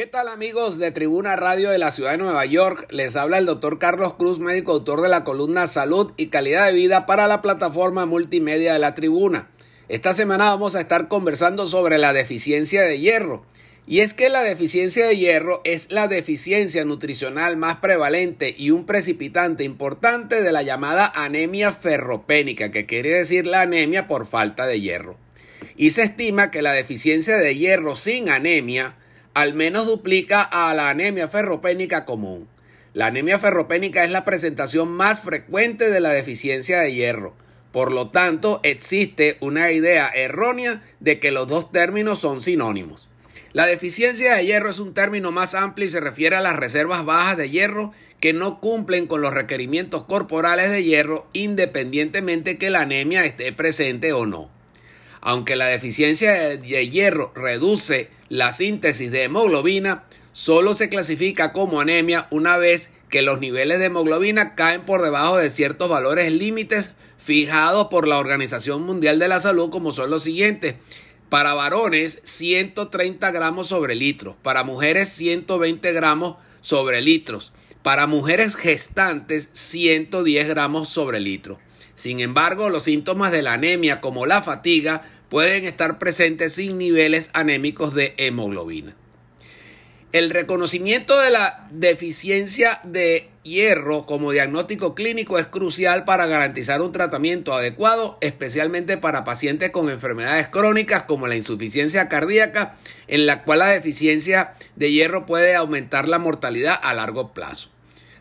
¿Qué tal amigos de Tribuna Radio de la Ciudad de Nueva York? Les habla el doctor Carlos Cruz, médico autor de la columna Salud y Calidad de Vida para la plataforma multimedia de la Tribuna. Esta semana vamos a estar conversando sobre la deficiencia de hierro. Y es que la deficiencia de hierro es la deficiencia nutricional más prevalente y un precipitante importante de la llamada anemia ferropénica, que quiere decir la anemia por falta de hierro. Y se estima que la deficiencia de hierro sin anemia al menos duplica a la anemia ferropénica común. La anemia ferropénica es la presentación más frecuente de la deficiencia de hierro. Por lo tanto, existe una idea errónea de que los dos términos son sinónimos. La deficiencia de hierro es un término más amplio y se refiere a las reservas bajas de hierro que no cumplen con los requerimientos corporales de hierro independientemente que la anemia esté presente o no. Aunque la deficiencia de hierro reduce la síntesis de hemoglobina, solo se clasifica como anemia una vez que los niveles de hemoglobina caen por debajo de ciertos valores límites fijados por la Organización Mundial de la Salud como son los siguientes. Para varones 130 gramos sobre litros, para mujeres 120 gramos sobre litros, para mujeres gestantes 110 gramos sobre litro. Sin embargo, los síntomas de la anemia como la fatiga pueden estar presentes sin niveles anémicos de hemoglobina. El reconocimiento de la deficiencia de hierro como diagnóstico clínico es crucial para garantizar un tratamiento adecuado, especialmente para pacientes con enfermedades crónicas como la insuficiencia cardíaca, en la cual la deficiencia de hierro puede aumentar la mortalidad a largo plazo.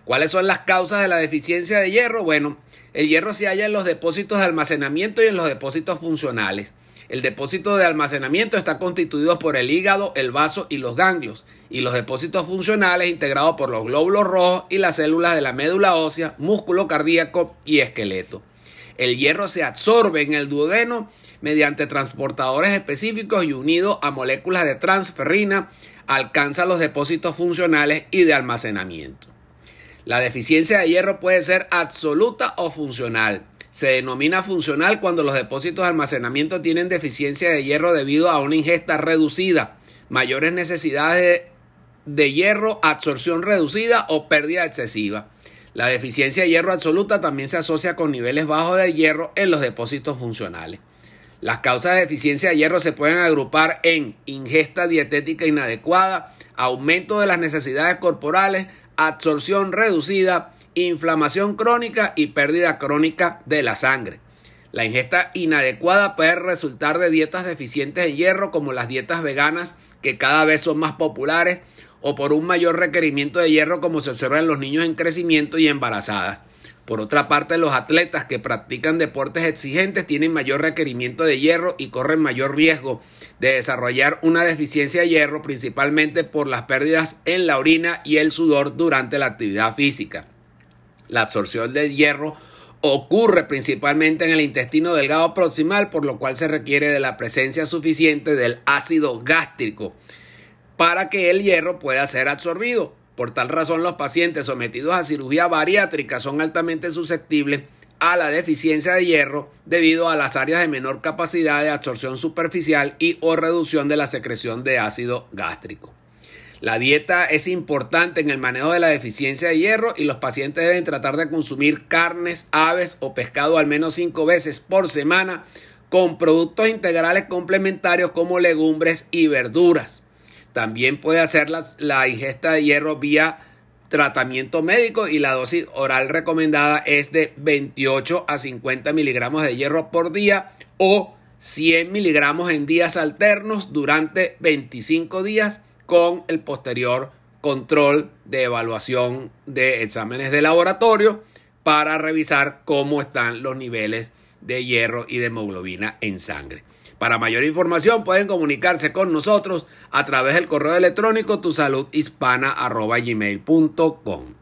¿Cuáles son las causas de la deficiencia de hierro? Bueno, el hierro se halla en los depósitos de almacenamiento y en los depósitos funcionales. El depósito de almacenamiento está constituido por el hígado, el vaso y los ganglios, y los depósitos funcionales integrados por los glóbulos rojos y las células de la médula ósea, músculo cardíaco y esqueleto. El hierro se absorbe en el duodeno mediante transportadores específicos y unido a moléculas de transferrina alcanza los depósitos funcionales y de almacenamiento. La deficiencia de hierro puede ser absoluta o funcional. Se denomina funcional cuando los depósitos de almacenamiento tienen deficiencia de hierro debido a una ingesta reducida, mayores necesidades de, hierro, absorción reducida o pérdida excesiva. La deficiencia de hierro absoluta también se asocia con niveles bajos de hierro en los depósitos funcionales. Las causas de deficiencia de hierro se pueden agrupar en ingesta dietética inadecuada, aumento de las necesidades corporales, absorción reducida, inflamación crónica y pérdida crónica de la sangre. La ingesta inadecuada puede resultar de dietas deficientes en hierro como las dietas veganas que cada vez son más populares o por un mayor requerimiento de hierro como se observa en los niños en crecimiento y embarazadas. Por otra parte, los atletas que practican deportes exigentes tienen mayor requerimiento de hierro y corren mayor riesgo de desarrollar una deficiencia de hierro, principalmente por las pérdidas en la orina y el sudor durante la actividad física. La absorción de hierro ocurre principalmente en el intestino delgado proximal, por lo cual se requiere de la presencia suficiente del ácido gástrico para que el hierro pueda ser absorbido. Por tal razón, los pacientes sometidos a cirugía bariátrica son altamente susceptibles a la deficiencia de hierro debido a las áreas de menor capacidad de absorción superficial y o reducción de la secreción de ácido gástrico. La dieta es importante en el manejo de la deficiencia de hierro y los pacientes deben tratar de consumir carnes, aves o pescado al menos cinco veces por semana con productos integrales complementarios como legumbres y verduras. También puede hacer la, la ingesta de hierro vía tratamiento médico y la dosis oral recomendada es de 28 a 50 miligramos de hierro por día o 100 miligramos en días alternos durante 25 días con el posterior control de evaluación de exámenes de laboratorio para revisar cómo están los niveles de hierro y de hemoglobina en sangre. Para mayor información pueden comunicarse con nosotros a través del correo electrónico tusaludhispana.gmail.com